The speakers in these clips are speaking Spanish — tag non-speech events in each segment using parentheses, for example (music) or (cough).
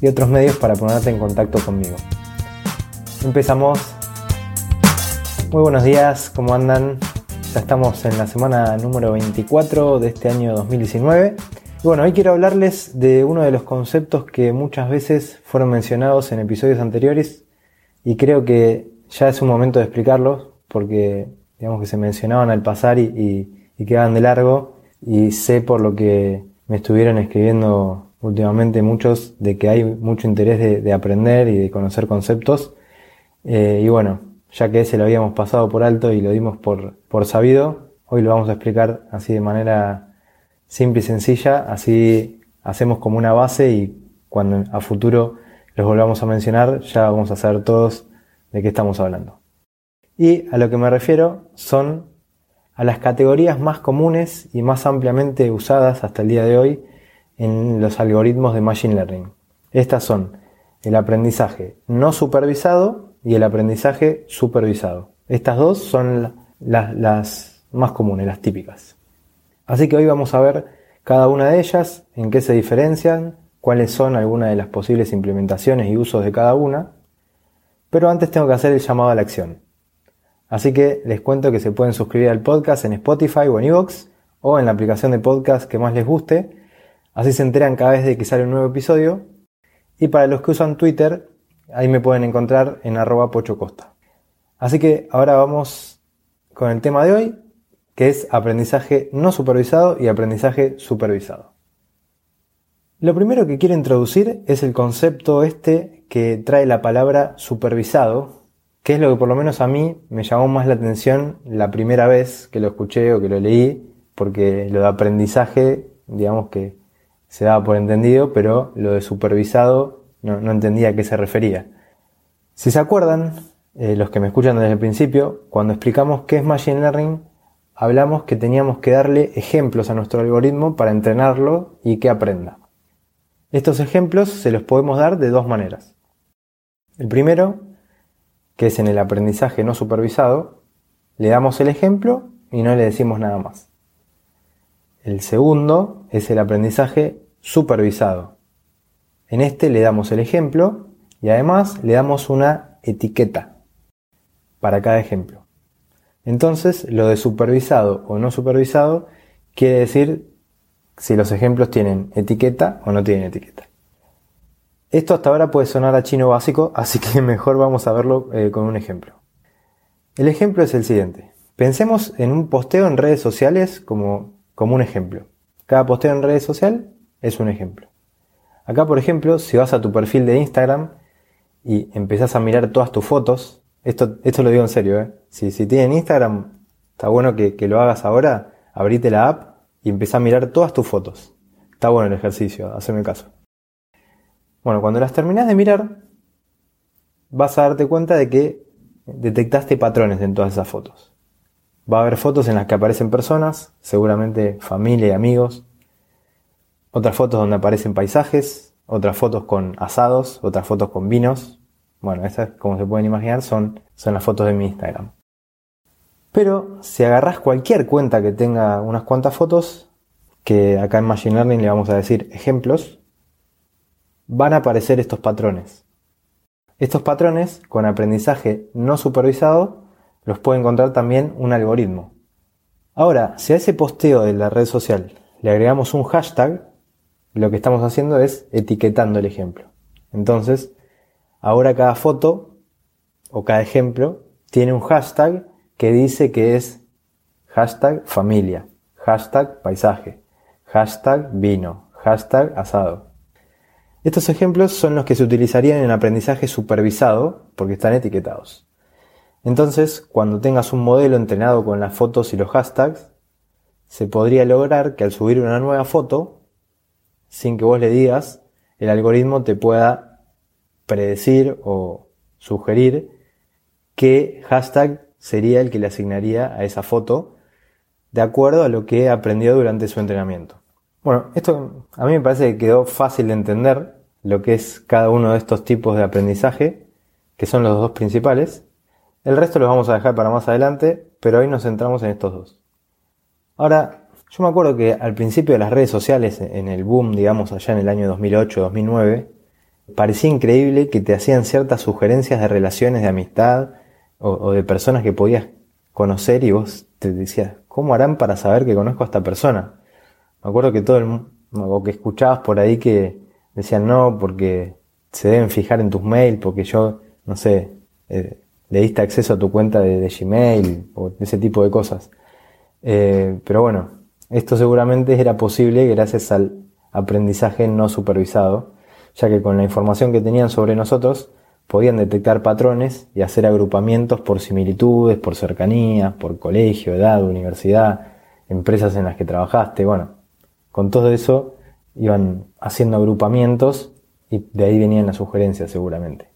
y otros medios para ponerte en contacto conmigo. Empezamos. Muy buenos días, ¿cómo andan? Ya estamos en la semana número 24 de este año 2019. Y bueno, hoy quiero hablarles de uno de los conceptos que muchas veces fueron mencionados en episodios anteriores y creo que ya es un momento de explicarlos porque digamos que se mencionaban al pasar y, y quedaban de largo y sé por lo que me estuvieron escribiendo últimamente muchos de que hay mucho interés de, aprender y de conocer conceptos. Eh, y bueno, ya que ese lo habíamos pasado por alto y lo dimos por, por sabido, hoy lo vamos a explicar así de manera simple y sencilla, así hacemos como una base y cuando a futuro los volvamos a mencionar ya vamos a saber todos de qué estamos hablando. Y a lo que me refiero son a las categorías más comunes y más ampliamente usadas hasta el día de hoy en los algoritmos de Machine Learning. Estas son el aprendizaje no supervisado y el aprendizaje supervisado. Estas dos son las, más comunes, las típicas. Así que hoy vamos a ver cada una de ellas, en qué se diferencian, cuáles son algunas de las posibles implementaciones y usos de cada una. Pero antes tengo que hacer el llamado a la acción. Así que les cuento que se pueden suscribir al podcast en Spotify o en Evox o en la aplicación de podcast que más les guste Así se enteran cada vez de que sale un nuevo episodio. Y para los que usan Twitter, ahí me pueden encontrar en arroba pochocosta. Así que ahora vamos con el tema de hoy, que es aprendizaje no supervisado y aprendizaje supervisado. Lo primero que quiero introducir es el concepto este que trae la palabra supervisado, que es lo que por lo menos a mí me llamó más la atención la primera vez que lo escuché o que lo leí, porque lo de aprendizaje, digamos que se daba por entendido, pero lo de supervisado no, entendía a qué se refería. Si se acuerdan, eh, los que me escuchan desde el principio, cuando explicamos qué es Machine Learning, hablamos que teníamos que darle ejemplos a nuestro algoritmo para entrenarlo y que aprenda. Estos ejemplos se los podemos dar de dos maneras. El primero, que es en el aprendizaje no supervisado, le damos el ejemplo y no le decimos nada más. El segundo es el aprendizaje supervisado. En este le damos el ejemplo y además le damos una etiqueta para cada ejemplo. Entonces, lo de supervisado o no supervisado quiere decir si los ejemplos tienen etiqueta o no tienen etiqueta. Esto hasta ahora puede sonar a chino básico, así que (laughs) mejor vamos a verlo eh, con un ejemplo. El ejemplo es el siguiente. Pensemos en un posteo en redes sociales como como un ejemplo. Cada posteo en redes sociales es un ejemplo. Acá, por ejemplo, si vas a tu perfil de Instagram y empezás a mirar todas tus fotos, esto, esto lo digo en serio, ¿eh? si, si tienen Instagram, está bueno que, lo hagas ahora, abrite la app y empezá a mirar todas tus fotos. Está bueno el ejercicio, haceme caso. Bueno, cuando las terminás de mirar, vas a darte cuenta de que detectaste patrones en todas esas fotos. Va a haber fotos en las que aparecen personas, seguramente familia y amigos. Otras fotos donde aparecen paisajes, otras fotos con asados, otras fotos con vinos. Bueno, esas, como se pueden imaginar, son, son las fotos de mi Instagram. Pero si agarras cualquier cuenta que tenga unas cuantas fotos, que acá en Machine Learning le vamos a decir ejemplos, van a aparecer estos patrones. Estos patrones, con aprendizaje no supervisado, los puede encontrar también un algoritmo. Ahora, si a ese posteo de la red social le agregamos un hashtag, lo que estamos haciendo es etiquetando el ejemplo. Entonces, ahora cada foto o cada ejemplo tiene un hashtag que dice que es hashtag familia, hashtag paisaje, hashtag vino, hashtag asado. Estos ejemplos son los que se utilizarían en aprendizaje supervisado porque están etiquetados. Entonces, cuando tengas un modelo entrenado con las fotos y los hashtags, se podría lograr que al subir una nueva foto, sin que vos le digas, el algoritmo te pueda predecir o sugerir qué hashtag sería el que le asignaría a esa foto de acuerdo a lo que aprendió durante su entrenamiento. Bueno, esto a mí me parece que quedó fácil de entender lo que es cada uno de estos tipos de aprendizaje, que son los dos principales. El resto lo vamos a dejar para más adelante, pero hoy nos centramos en estos dos. Ahora, yo me acuerdo que al principio de las redes sociales, en el boom, digamos, allá en el año 2008-2009, parecía increíble que te hacían ciertas sugerencias de relaciones de amistad o, de personas que podías conocer y vos te decías, ¿cómo harán para saber que conozco a esta persona? Me acuerdo que todo el o que escuchabas por ahí que decían no, porque se deben fijar en tus mails, porque yo, no sé, eh, le diste acceso a tu cuenta de, Gmail o ese tipo de cosas. Eh, pero bueno, esto seguramente era posible gracias al aprendizaje no supervisado, ya que con la información que tenían sobre nosotros podían detectar patrones y hacer agrupamientos por similitudes, por cercanía, por colegio, edad, universidad, empresas en las que trabajaste. Bueno, con todo eso iban haciendo agrupamientos y de ahí venían las sugerencias seguramente.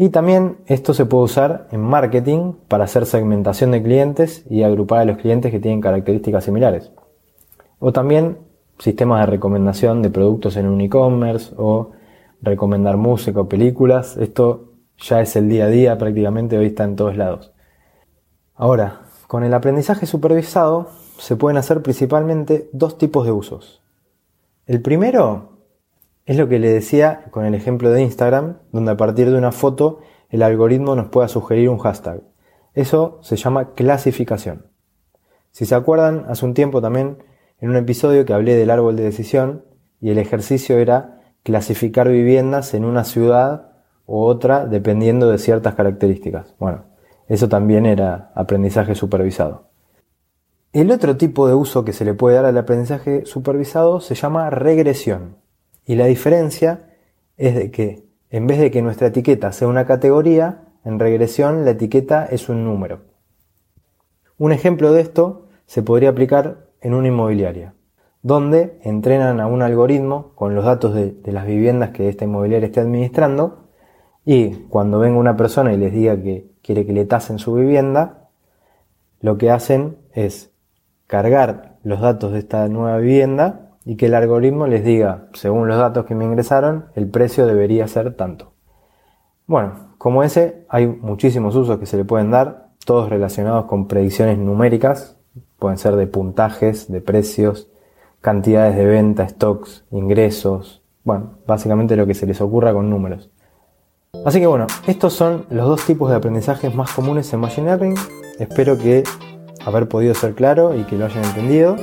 Y también esto se puede usar en marketing para hacer segmentación de clientes y agrupar a los clientes que tienen características similares. O también sistemas de recomendación de productos en un e-commerce o recomendar música o películas. Esto ya es el día a día, prácticamente hoy está en todos lados. Ahora, con el aprendizaje supervisado se pueden hacer principalmente dos tipos de usos. El primero es lo que le decía con el ejemplo de Instagram, donde a partir de una foto el algoritmo nos pueda sugerir un hashtag. Eso se llama clasificación. Si se acuerdan, hace un tiempo también en un episodio que hablé del árbol de decisión y el ejercicio era clasificar viviendas en una ciudad u otra dependiendo de ciertas características. Bueno, eso también era aprendizaje supervisado. El otro tipo de uso que se le puede dar al aprendizaje supervisado se llama regresión. Y la diferencia es de que en vez de que nuestra etiqueta sea una categoría, en regresión la etiqueta es un número. Un ejemplo de esto se podría aplicar en una inmobiliaria, donde entrenan a un algoritmo con los datos de, de las viviendas que esta inmobiliaria esté administrando y cuando venga una persona y les diga que quiere que le tasen su vivienda, lo que hacen es cargar los datos de esta nueva vivienda y que el algoritmo les diga, según los datos que me ingresaron, el precio debería ser tanto. Bueno, como ese, hay muchísimos usos que se le pueden dar, todos relacionados con predicciones numéricas, pueden ser de puntajes, de precios, cantidades de venta, stocks, ingresos, bueno, básicamente lo que se les ocurra con números. Así que bueno, estos son los dos tipos de aprendizajes más comunes en Machine Learning. Espero que haber podido ser claro y que lo hayan entendido.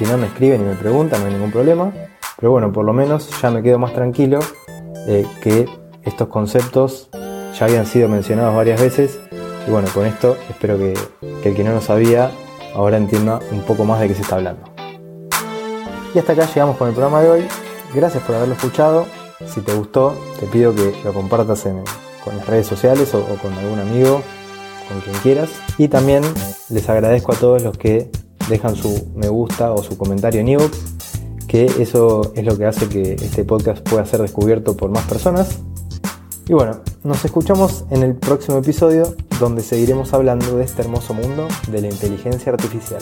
Si no me escriben y me preguntan, no hay ningún problema. Pero bueno, por lo menos ya me quedo más tranquilo eh, que estos conceptos ya habían sido mencionados varias veces. Y bueno, con esto espero que, el que no lo sabía ahora entienda un poco más de qué se está hablando. Y hasta acá llegamos con el programa de hoy. Gracias por haberlo escuchado. Si te gustó, te pido que lo compartas en, con las redes sociales o con algún amigo con quien quieras. Y también les agradezco a todos los que dejan su me gusta o su comentario en ebook, que eso es lo que hace que este podcast pueda ser descubierto por más personas. Y bueno, nos escuchamos en el próximo episodio donde seguiremos hablando de este hermoso mundo de la inteligencia artificial.